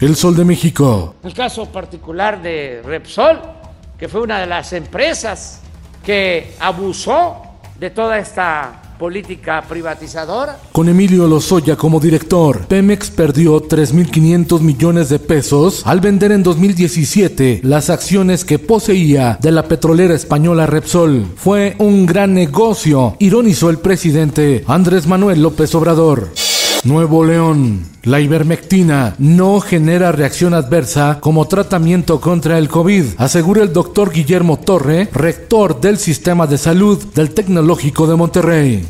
El Sol de México. El caso particular de Repsol, que fue una de las empresas que abusó de toda esta política privatizadora. Con Emilio Lozoya como director, Pemex perdió 3.500 millones de pesos al vender en 2017 las acciones que poseía de la petrolera española Repsol. Fue un gran negocio, ironizó el presidente Andrés Manuel López Obrador. Nuevo León. La ivermectina no genera reacción adversa como tratamiento contra el COVID, asegura el doctor Guillermo Torre, rector del Sistema de Salud del Tecnológico de Monterrey.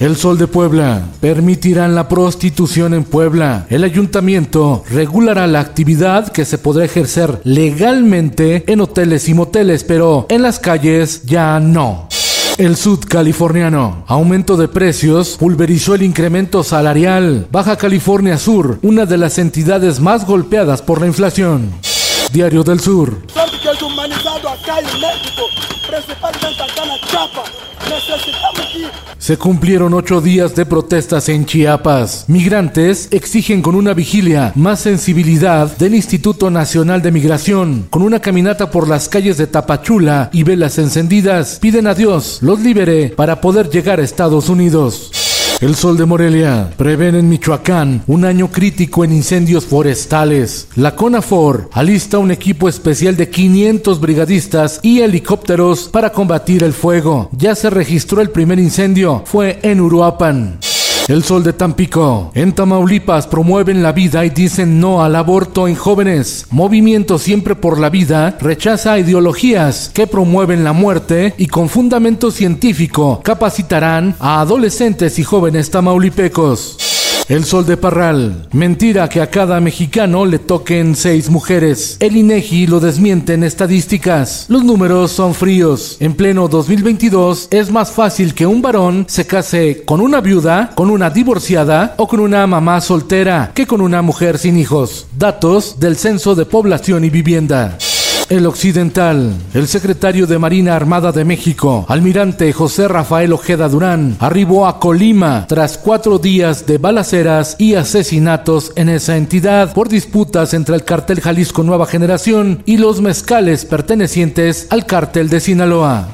El Sol de Puebla. Permitirán la prostitución en Puebla. El ayuntamiento regulará la actividad que se podrá ejercer legalmente en hoteles y moteles, pero en las calles ya no. El sud californiano. Aumento de precios pulverizó el incremento salarial. Baja California Sur, una de las entidades más golpeadas por la inflación. Diario del Sur. Se cumplieron ocho días de protestas en Chiapas. Migrantes exigen con una vigilia más sensibilidad del Instituto Nacional de Migración. Con una caminata por las calles de Tapachula y velas encendidas, piden a Dios los libere para poder llegar a Estados Unidos. El Sol de Morelia. Prevén en Michoacán un año crítico en incendios forestales. La CONAFOR alista un equipo especial de 500 brigadistas y helicópteros para combatir el fuego. Ya se registró el primer incendio. Fue en Uruapan. El Sol de Tampico. En Tamaulipas promueven la vida y dicen no al aborto en jóvenes. Movimiento Siempre por la Vida rechaza ideologías que promueven la muerte y con fundamento científico capacitarán a adolescentes y jóvenes tamaulipecos. El Sol de Parral. Mentira que a cada mexicano le toquen seis mujeres. El INEGI lo desmiente en estadísticas. Los números son fríos. En pleno 2022 es más fácil que un varón se case con una viuda, con una divorciada o con una mamá soltera que con una mujer sin hijos. Datos del Censo de Población y Vivienda. El Occidental. El secretario de Marina Armada de México, almirante José Rafael Ojeda Durán, arribó a Colima tras cuatro días de balaceras y asesinatos en esa entidad por disputas entre el cartel Jalisco Nueva Generación y los mezcales pertenecientes al cartel de Sinaloa.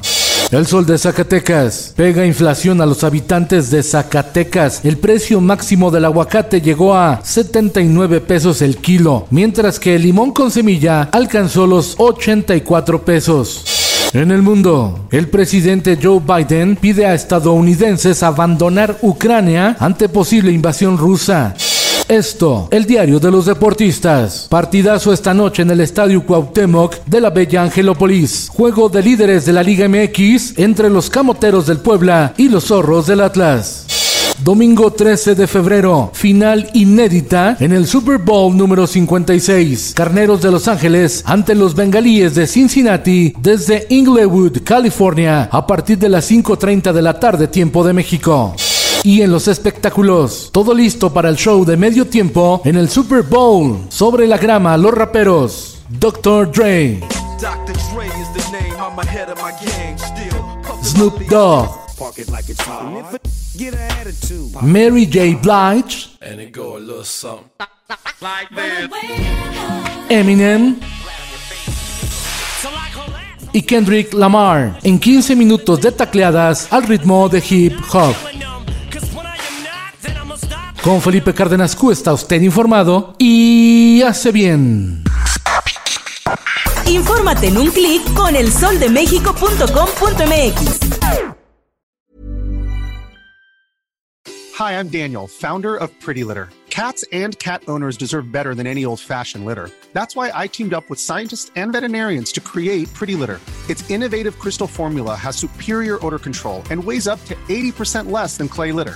El sol de Zacatecas pega inflación a los habitantes de Zacatecas. El precio máximo del aguacate llegó a 79 pesos el kilo, mientras que el limón con semilla alcanzó los 84 pesos. En el mundo, el presidente Joe Biden pide a estadounidenses abandonar Ucrania ante posible invasión rusa. Esto, el diario de los deportistas. Partidazo esta noche en el Estadio Cuauhtémoc de la Bella Angelópolis. Juego de líderes de la Liga MX entre los Camoteros del Puebla y los Zorros del Atlas. Domingo 13 de febrero, final inédita en el Super Bowl número 56. Carneros de Los Ángeles ante los Bengalíes de Cincinnati desde Inglewood, California, a partir de las 5.30 de la tarde, tiempo de México. Y en los espectáculos, todo listo para el show de medio tiempo en el Super Bowl. Sobre la grama, los raperos. Dr. Dre. Snoop Dogg. Mary J. Blige. Eminem. Y Kendrick Lamar en 15 minutos de tacleadas al ritmo de hip hop. Con Felipe Cárdenas Q está usted informado y hace bien. Infórmate en un clic con elsoldemexico.com.mx. Hi, I'm Daniel, founder of Pretty Litter. Cats and cat owners deserve better than any old fashioned litter. That's why I teamed up with scientists and veterinarians to create Pretty Litter. Its innovative crystal formula has superior odor control and weighs up to 80% less than clay litter.